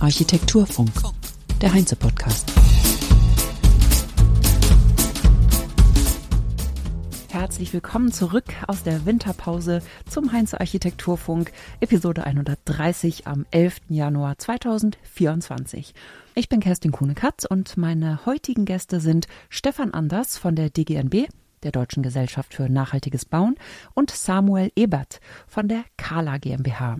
Architekturfunk. Architekturfunk, der Heinze-Podcast. Herzlich willkommen zurück aus der Winterpause zum Heinze Architekturfunk, Episode 130 am 11. Januar 2024. Ich bin Kerstin Kuhne-Katz und meine heutigen Gäste sind Stefan Anders von der DGNB, der Deutschen Gesellschaft für nachhaltiges Bauen, und Samuel Ebert von der Kala GmbH.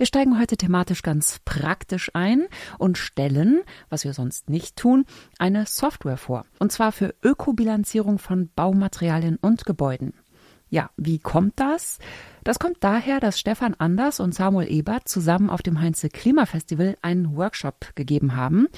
Wir steigen heute thematisch ganz praktisch ein und stellen, was wir sonst nicht tun, eine Software vor. Und zwar für Ökobilanzierung von Baumaterialien und Gebäuden. Ja, wie kommt das? Das kommt daher, dass Stefan Anders und Samuel Ebert zusammen auf dem Heinze Klimafestival einen Workshop gegeben haben.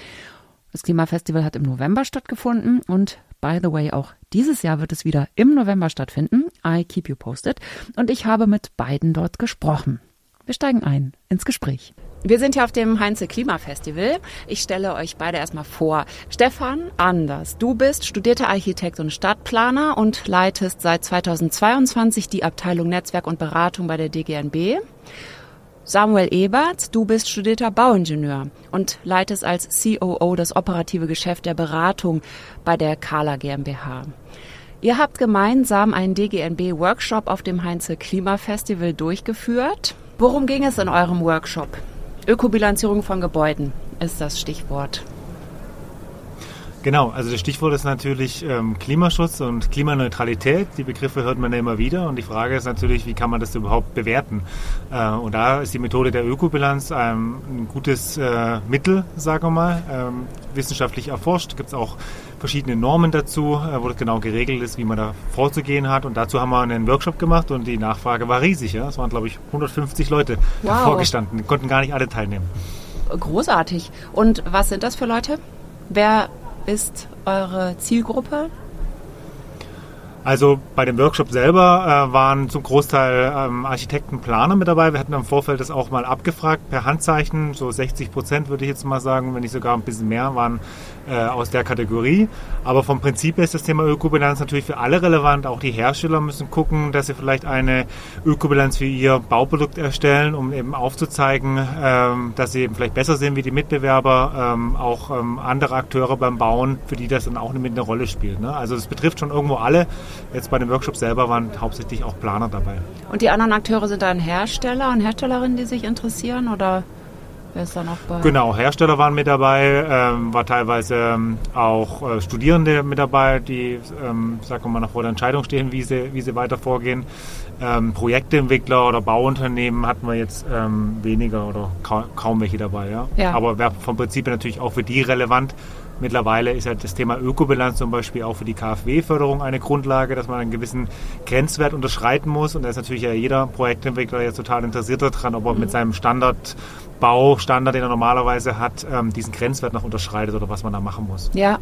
Das Klimafestival hat im November stattgefunden und by the way, auch dieses Jahr wird es wieder im November stattfinden. I keep you posted. Und ich habe mit beiden dort gesprochen. Wir steigen ein ins Gespräch. Wir sind hier auf dem Heinze Klimafestival. Ich stelle euch beide erstmal vor. Stefan Anders, du bist studierter Architekt und Stadtplaner und leitest seit 2022 die Abteilung Netzwerk und Beratung bei der DGNB. Samuel Ebert, du bist studierter Bauingenieur und leitest als COO das operative Geschäft der Beratung bei der Kala GmbH. Ihr habt gemeinsam einen DGNB-Workshop auf dem Heinze Klimafestival durchgeführt. Worum ging es in eurem Workshop? Ökobilanzierung von Gebäuden ist das Stichwort. Genau, also das Stichwort ist natürlich ähm, Klimaschutz und Klimaneutralität. Die Begriffe hört man ja immer wieder und die Frage ist natürlich, wie kann man das überhaupt bewerten? Äh, und da ist die Methode der Ökobilanz ähm, ein gutes äh, Mittel, sagen wir mal, ähm, wissenschaftlich erforscht. Gibt es auch verschiedene Normen dazu, äh, wo das genau geregelt ist, wie man da vorzugehen hat. Und dazu haben wir einen Workshop gemacht und die Nachfrage war riesig. Ja? Es waren, glaube ich, 150 Leute wow. davor gestanden. Die konnten gar nicht alle teilnehmen. Großartig. Und was sind das für Leute? Wer ist eure Zielgruppe? Also bei dem Workshop selber äh, waren zum Großteil ähm, Architekten, Planer mit dabei. Wir hatten im Vorfeld das auch mal abgefragt per Handzeichen. So 60 Prozent würde ich jetzt mal sagen, wenn nicht sogar ein bisschen mehr, waren äh, aus der Kategorie. Aber vom Prinzip ist das Thema Ökobilanz natürlich für alle relevant. Auch die Hersteller müssen gucken, dass sie vielleicht eine Ökobilanz für ihr Bauprodukt erstellen, um eben aufzuzeigen, ähm, dass sie eben vielleicht besser sind wie die Mitbewerber. Ähm, auch ähm, andere Akteure beim Bauen, für die das dann auch mit eine Rolle spielt. Ne? Also es betrifft schon irgendwo alle. Jetzt bei dem Workshop selber waren hauptsächlich auch Planer dabei. Und die anderen Akteure sind dann Hersteller und Herstellerinnen, die sich interessieren oder wer ist da noch bei? Genau, Hersteller waren mit dabei, ähm, war teilweise ähm, auch äh, Studierende mit dabei, die, ähm, sagen wir mal, noch vor der Entscheidung stehen, wie sie, wie sie weiter vorgehen. Ähm, Projektentwickler oder Bauunternehmen hatten wir jetzt ähm, weniger oder ka kaum welche dabei. Ja? ja. Aber wäre vom Prinzip natürlich auch für die relevant, Mittlerweile ist ja das Thema Ökobilanz zum Beispiel auch für die KfW-Förderung eine Grundlage, dass man einen gewissen Grenzwert unterschreiten muss. Und da ist natürlich ja jeder Projektentwickler jetzt total interessiert daran, ob er mit seinem Standardbaustandard, den er normalerweise hat, ähm, diesen Grenzwert noch unterschreitet oder was man da machen muss. Ja.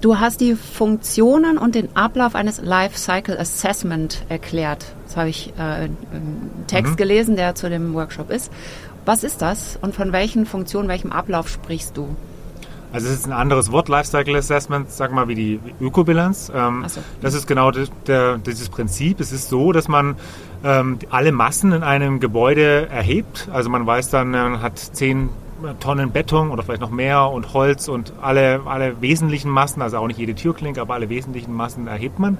Du hast die Funktionen und den Ablauf eines Life Cycle Assessment erklärt. Das habe ich äh, im Text mhm. gelesen, der zu dem Workshop ist. Was ist das und von welchen Funktionen, welchem Ablauf sprichst du? Also es ist ein anderes Wort, Lifecycle Assessment, sag mal wie die Ökobilanz. Ähm, so. Das ist genau der, der, dieses Prinzip. Es ist so, dass man ähm, alle Massen in einem Gebäude erhebt. Also man weiß dann, man hat zehn Tonnen Beton oder vielleicht noch mehr und Holz und alle, alle wesentlichen Massen, also auch nicht jede Türklinke, aber alle wesentlichen Massen erhebt man.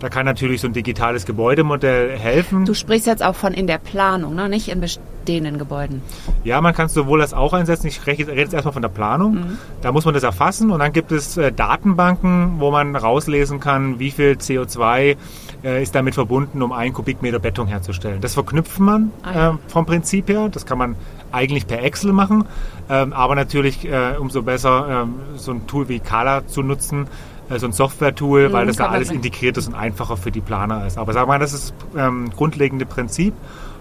Da kann natürlich so ein digitales Gebäudemodell helfen. Du sprichst jetzt auch von in der Planung, ne? nicht in bestehenden Gebäuden. Ja, man kann es sowohl als auch einsetzen. Ich rede jetzt erstmal von der Planung. Mhm. Da muss man das erfassen und dann gibt es äh, Datenbanken, wo man rauslesen kann, wie viel CO2 äh, ist damit verbunden, um einen Kubikmeter Beton herzustellen. Das verknüpft man ah, ja. äh, vom Prinzip her. Das kann man eigentlich per Excel machen, ähm, aber natürlich äh, umso besser ähm, so ein Tool wie Kala zu nutzen, so ein Software-Tool, mhm, weil das da alles integriert ist und einfacher für die Planer ist. Aber sagen wir mal, das ist das ähm, grundlegende Prinzip.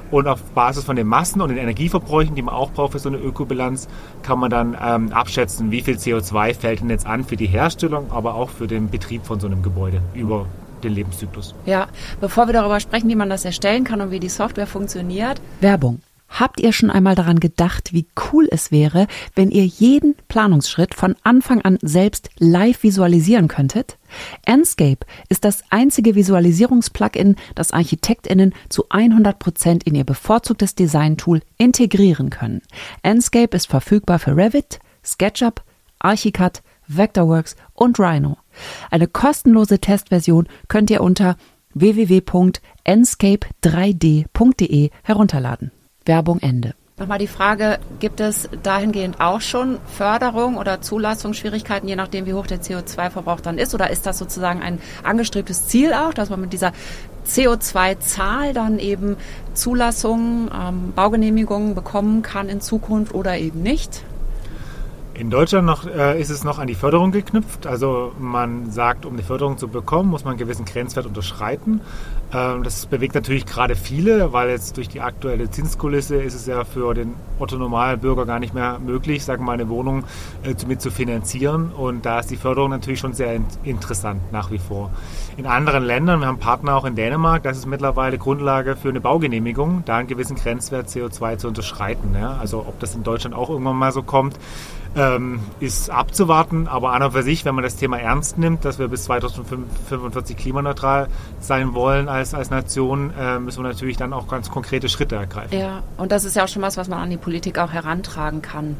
Und auf Basis von den Massen und den Energieverbräuchen, die man auch braucht für so eine Ökobilanz, kann man dann ähm, abschätzen, wie viel CO2 fällt denn jetzt an für die Herstellung, aber auch für den Betrieb von so einem Gebäude über den Lebenszyklus. Ja, bevor wir darüber sprechen, wie man das erstellen kann und wie die Software funktioniert. Werbung. Habt ihr schon einmal daran gedacht, wie cool es wäre, wenn ihr jeden Planungsschritt von Anfang an selbst live visualisieren könntet? Enscape ist das einzige Visualisierungsplugin, das ArchitektInnen zu 100 Prozent in ihr bevorzugtes Design-Tool integrieren können. Enscape ist verfügbar für Revit, SketchUp, Archicad, Vectorworks und Rhino. Eine kostenlose Testversion könnt ihr unter www.enscape3d.de herunterladen. Werbung Ende. Nochmal die Frage, gibt es dahingehend auch schon Förderung oder Zulassungsschwierigkeiten, je nachdem, wie hoch der CO2-Verbrauch dann ist? Oder ist das sozusagen ein angestrebtes Ziel auch, dass man mit dieser CO2-Zahl dann eben Zulassungen, ähm, Baugenehmigungen bekommen kann in Zukunft oder eben nicht? In Deutschland noch, äh, ist es noch an die Förderung geknüpft. Also man sagt, um die Förderung zu bekommen, muss man einen gewissen Grenzwert unterschreiten. Ähm, das bewegt natürlich gerade viele, weil jetzt durch die aktuelle Zinskulisse ist es ja für den Otto-Normalbürger gar nicht mehr möglich, sagen wir mal, eine Wohnung äh, mit zu finanzieren. Und da ist die Förderung natürlich schon sehr in interessant nach wie vor. In anderen Ländern, wir haben Partner auch in Dänemark, das ist mittlerweile Grundlage für eine Baugenehmigung, da einen gewissen Grenzwert CO2 zu unterschreiten. Ja? Also ob das in Deutschland auch irgendwann mal so kommt, ähm, ist abzuwarten, aber an und für sich, wenn man das Thema ernst nimmt, dass wir bis 2045 klimaneutral sein wollen als, als Nation, äh, müssen wir natürlich dann auch ganz konkrete Schritte ergreifen. Ja, und das ist ja auch schon was, was man an die Politik auch herantragen kann.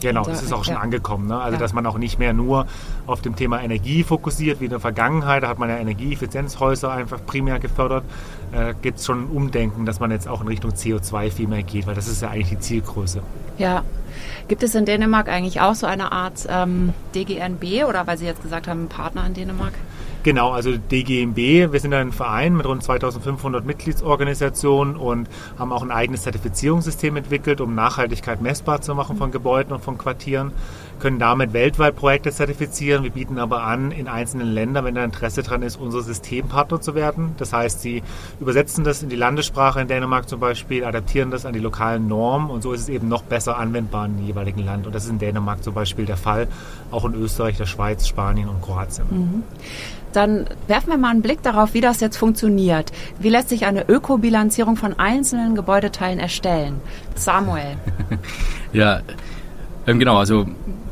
Genau, das ist auch schon ja. angekommen. Ne? Also, ja. dass man auch nicht mehr nur auf dem Thema Energie fokussiert, wie in der Vergangenheit. Da hat man ja Energieeffizienzhäuser einfach primär gefördert. Äh, Gibt es schon ein Umdenken, dass man jetzt auch in Richtung CO2 viel mehr geht, weil das ist ja eigentlich die Zielgröße. Ja. Gibt es in Dänemark eigentlich auch so eine Art ähm, DGNB oder weil Sie jetzt gesagt haben, Partner in Dänemark? Genau, also DGMB, wir sind ein Verein mit rund 2500 Mitgliedsorganisationen und haben auch ein eigenes Zertifizierungssystem entwickelt, um Nachhaltigkeit messbar zu machen von Gebäuden und von Quartieren, können damit weltweit Projekte zertifizieren. Wir bieten aber an, in einzelnen Ländern, wenn da Interesse dran ist, unser Systempartner zu werden. Das heißt, sie übersetzen das in die Landessprache in Dänemark zum Beispiel, adaptieren das an die lokalen Normen und so ist es eben noch besser anwendbar in dem jeweiligen Land. Und das ist in Dänemark zum Beispiel der Fall, auch in Österreich, der Schweiz, Spanien und Kroatien. Mhm. Dann werfen wir mal einen Blick darauf, wie das jetzt funktioniert. Wie lässt sich eine Ökobilanzierung von einzelnen Gebäudeteilen erstellen? Samuel. ja, ähm, genau, also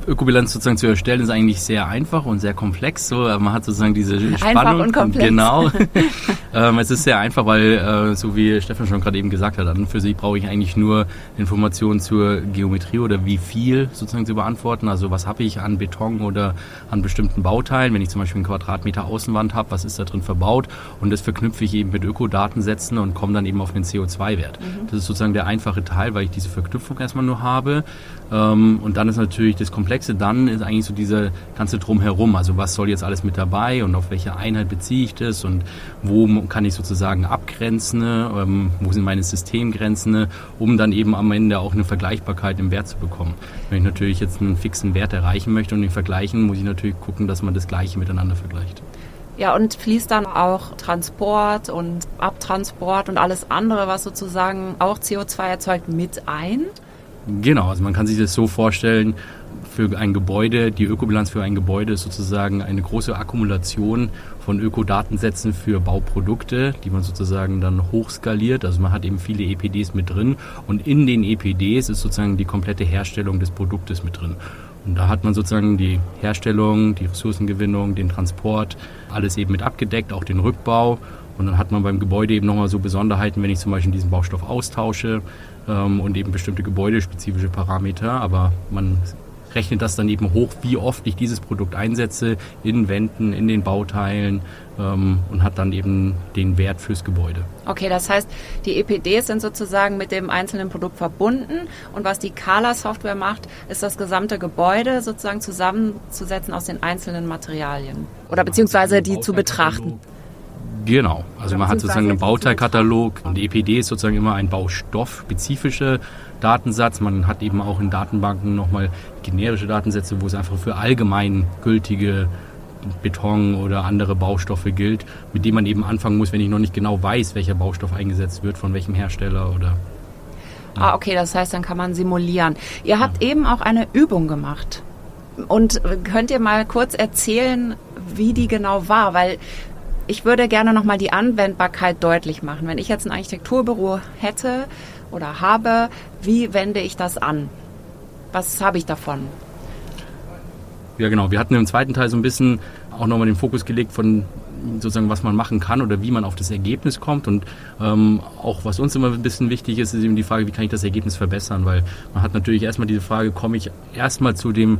Ökobilanz sozusagen zu erstellen ist eigentlich sehr einfach und sehr komplex. So, man hat sozusagen diese Spannung. Einfach und komplex. Genau. ähm, es ist sehr einfach, weil, äh, so wie Stefan schon gerade eben gesagt hat, an für sich brauche ich eigentlich nur Informationen zur Geometrie oder wie viel sozusagen zu beantworten. Also was habe ich an Beton oder an bestimmten Bauteilen. Wenn ich zum Beispiel einen Quadratmeter Außenwand habe, was ist da drin verbaut? Und das verknüpfe ich eben mit Ökodatensätzen und komme dann eben auf den CO2-Wert. Mhm. Das ist sozusagen der einfache Teil, weil ich diese Verknüpfung erstmal nur habe. Ähm, und dann ist natürlich das Komplexe, dann ist eigentlich so diese ganze Drumherum. Also was soll jetzt alles mit dabei und auf welche Einheit beziehe ich das und wo kann ich sozusagen abgrenzen, ähm, wo sind meine Systemgrenzen, um dann eben am Ende auch eine Vergleichbarkeit im Wert zu bekommen. Wenn ich natürlich jetzt einen fixen Wert erreichen möchte und den vergleichen, muss ich natürlich gucken, dass man das Gleiche miteinander vergleicht. Ja, und fließt dann auch Transport und Abtransport und alles andere, was sozusagen auch CO2 erzeugt, mit ein? Genau, also man kann sich das so vorstellen, für ein Gebäude, die Ökobilanz für ein Gebäude ist sozusagen eine große Akkumulation von Ökodatensätzen für Bauprodukte, die man sozusagen dann hochskaliert. Also man hat eben viele EPDs mit drin und in den EPDs ist sozusagen die komplette Herstellung des Produktes mit drin. Und da hat man sozusagen die Herstellung, die Ressourcengewinnung, den Transport, alles eben mit abgedeckt, auch den Rückbau. Und dann hat man beim Gebäude eben nochmal so Besonderheiten, wenn ich zum Beispiel diesen Baustoff austausche ähm, und eben bestimmte gebäudespezifische Parameter. Aber man rechnet das dann eben hoch, wie oft ich dieses Produkt einsetze in Wänden, in den Bauteilen ähm, und hat dann eben den Wert fürs Gebäude. Okay, das heißt, die EPDs sind sozusagen mit dem einzelnen Produkt verbunden und was die Kala-Software macht, ist das gesamte Gebäude sozusagen zusammenzusetzen aus den einzelnen Materialien oder beziehungsweise die zu betrachten. Genau, also man hat sozusagen einen Bauteilkatalog und die EPD ist sozusagen immer ein baustoffspezifischer Datensatz. Man hat eben auch in Datenbanken nochmal generische Datensätze, wo es einfach für allgemein gültige Beton oder andere Baustoffe gilt, mit denen man eben anfangen muss, wenn ich noch nicht genau weiß, welcher Baustoff eingesetzt wird, von welchem Hersteller oder. Ah, okay, das heißt, dann kann man simulieren. Ihr habt ja. eben auch eine Übung gemacht. Und könnt ihr mal kurz erzählen, wie die genau war? Weil ich würde gerne nochmal die Anwendbarkeit deutlich machen. Wenn ich jetzt ein Architekturbüro hätte oder habe, wie wende ich das an? Was habe ich davon? Ja, genau. Wir hatten im zweiten Teil so ein bisschen auch nochmal den Fokus gelegt von sozusagen, was man machen kann oder wie man auf das Ergebnis kommt. Und ähm, auch was uns immer ein bisschen wichtig ist, ist eben die Frage, wie kann ich das Ergebnis verbessern? Weil man hat natürlich erstmal diese Frage, komme ich erstmal zu dem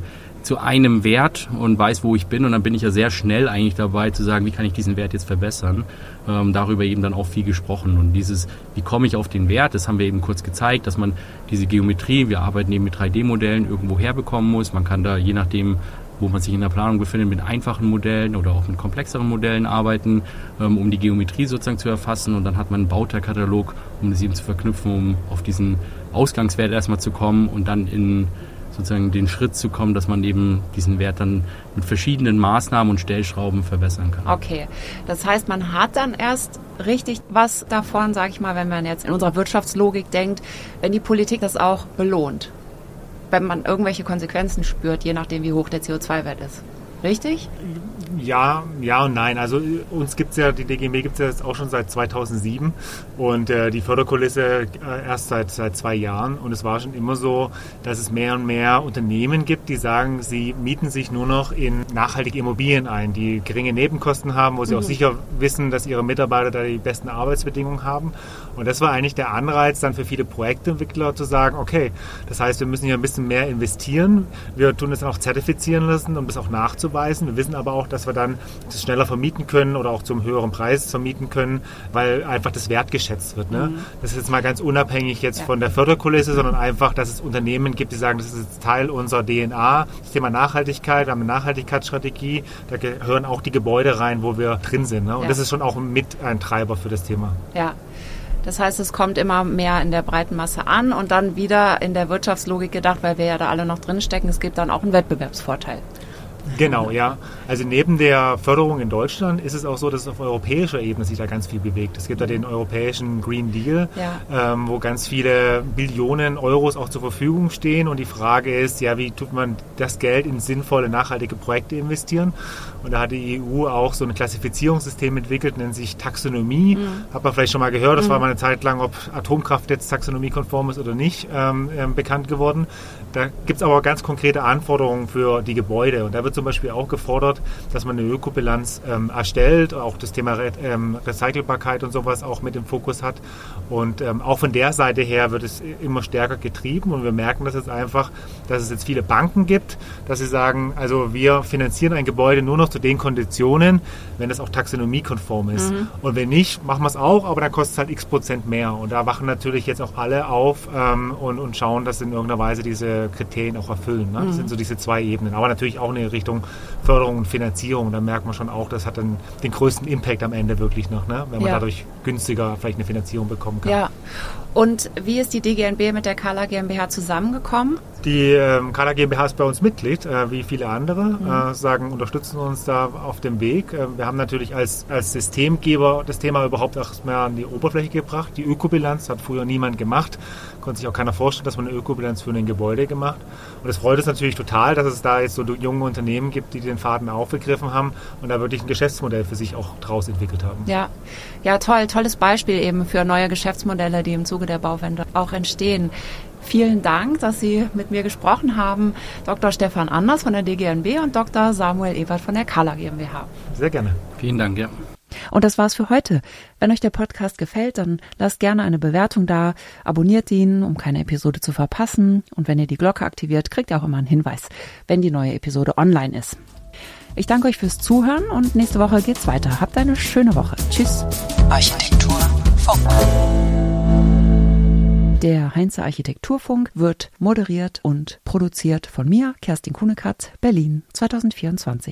zu einem Wert und weiß, wo ich bin. Und dann bin ich ja sehr schnell eigentlich dabei zu sagen, wie kann ich diesen Wert jetzt verbessern. Ähm, darüber eben dann auch viel gesprochen. Und dieses, wie komme ich auf den Wert, das haben wir eben kurz gezeigt, dass man diese Geometrie, wir arbeiten eben mit 3D-Modellen, irgendwo herbekommen muss. Man kann da je nachdem, wo man sich in der Planung befindet, mit einfachen Modellen oder auch mit komplexeren Modellen arbeiten, ähm, um die Geometrie sozusagen zu erfassen. Und dann hat man einen Bauteilkatalog, um das eben zu verknüpfen, um auf diesen Ausgangswert erstmal zu kommen und dann in sozusagen den Schritt zu kommen, dass man eben diesen Wert dann mit verschiedenen Maßnahmen und Stellschrauben verbessern kann. Okay, das heißt, man hat dann erst richtig was davon, sage ich mal, wenn man jetzt in unserer Wirtschaftslogik denkt, wenn die Politik das auch belohnt, wenn man irgendwelche Konsequenzen spürt, je nachdem, wie hoch der CO2-Wert ist. Richtig? Ja, ja und nein. Also uns gibt es ja, die DGMB gibt es ja jetzt auch schon seit 2007 und äh, die Förderkulisse äh, erst seit, seit zwei Jahren. Und es war schon immer so, dass es mehr und mehr Unternehmen gibt, die sagen, sie mieten sich nur noch in nachhaltige Immobilien ein, die geringe Nebenkosten haben, wo sie mhm. auch sicher wissen, dass ihre Mitarbeiter da die besten Arbeitsbedingungen haben. Und das war eigentlich der Anreiz dann für viele Projektentwickler zu sagen, okay, das heißt, wir müssen hier ein bisschen mehr investieren. Wir tun es auch zertifizieren lassen, um das auch nachzuweisen. Wir wissen aber auch, dass wir dann das schneller vermieten können oder auch zum höheren Preis vermieten können, weil einfach das wertgeschätzt wird. Ne? Mhm. Das ist jetzt mal ganz unabhängig jetzt ja. von der Förderkulisse, sondern einfach, dass es Unternehmen gibt, die sagen, das ist jetzt Teil unserer DNA. Das Thema Nachhaltigkeit, wir haben eine Nachhaltigkeitsstrategie, da gehören auch die Gebäude rein, wo wir drin sind. Ne? Und ja. das ist schon auch mit ein Treiber für das Thema. Ja, das heißt, es kommt immer mehr in der breiten Masse an und dann wieder in der Wirtschaftslogik gedacht, weil wir ja da alle noch drinstecken, es gibt dann auch einen Wettbewerbsvorteil. Genau, ja. Also neben der Förderung in Deutschland ist es auch so, dass auf europäischer Ebene sich da ganz viel bewegt. Es gibt da den europäischen Green Deal, ja. ähm, wo ganz viele Billionen Euros auch zur Verfügung stehen. Und die Frage ist, ja, wie tut man das Geld in sinnvolle, nachhaltige Projekte investieren? Und da hat die EU auch so ein Klassifizierungssystem entwickelt, nennt sich Taxonomie. Mhm. Hat man vielleicht schon mal gehört, das mhm. war mal eine Zeit lang, ob Atomkraft jetzt taxonomiekonform ist oder nicht, ähm, äh, bekannt geworden. Da gibt es aber ganz konkrete Anforderungen für die Gebäude. Und da wird zum Beispiel auch gefordert, dass man eine Ökobilanz ähm, erstellt, auch das Thema Re ähm, Recycelbarkeit und sowas auch mit im Fokus hat. Und ähm, auch von der Seite her wird es immer stärker getrieben und wir merken das jetzt einfach, dass es jetzt viele Banken gibt, dass sie sagen, also wir finanzieren ein Gebäude nur noch zu den Konditionen, wenn das auch taxonomiekonform ist. Mhm. Und wenn nicht, machen wir es auch, aber dann kostet es halt x Prozent mehr. Und da wachen natürlich jetzt auch alle auf ähm, und, und schauen, dass in irgendeiner Weise diese Kriterien auch erfüllen. Ne? Das mhm. sind so diese zwei Ebenen. Aber natürlich auch eine Richtung Förderung und Finanzierung. Da merkt man schon auch, das hat dann den größten Impact am Ende wirklich noch, ne? wenn man ja. dadurch günstiger vielleicht eine Finanzierung bekommen kann. Ja. Und wie ist die DGNB mit der Kala GmbH zusammengekommen? Die ähm, Kala GmbH ist bei uns Mitglied, äh, wie viele andere, mhm. äh, sagen, unterstützen uns da auf dem Weg. Äh, wir haben natürlich als, als Systemgeber das Thema überhaupt erstmal an die Oberfläche gebracht. Die Ökobilanz hat früher niemand gemacht. Konnte sich auch keiner vorstellen, dass man eine Ökobilanz für ein Gebäude gemacht. Und es freut uns natürlich total, dass es da jetzt so junge Unternehmen gibt, die den Faden aufgegriffen haben und da wirklich ein Geschäftsmodell für sich auch draus entwickelt haben. Ja, ja toll, tolles Beispiel eben für neue Geschäftsmodelle, die im Zuge der Bauwende auch entstehen. Vielen Dank, dass Sie mit mir gesprochen haben. Dr. Stefan Anders von der DGNB und Dr. Samuel Ebert von der Kala GmbH. Sehr gerne. Vielen Dank, ja. Und das war's für heute. Wenn euch der Podcast gefällt, dann lasst gerne eine Bewertung da, abonniert ihn, um keine Episode zu verpassen. Und wenn ihr die Glocke aktiviert, kriegt ihr auch immer einen Hinweis, wenn die neue Episode online ist. Ich danke euch fürs Zuhören und nächste Woche geht's weiter. Habt eine schöne Woche. Tschüss. Architektur Funk. Der Heinze Architekturfunk wird moderiert und produziert von mir, Kerstin Kunekatz, Berlin 2024.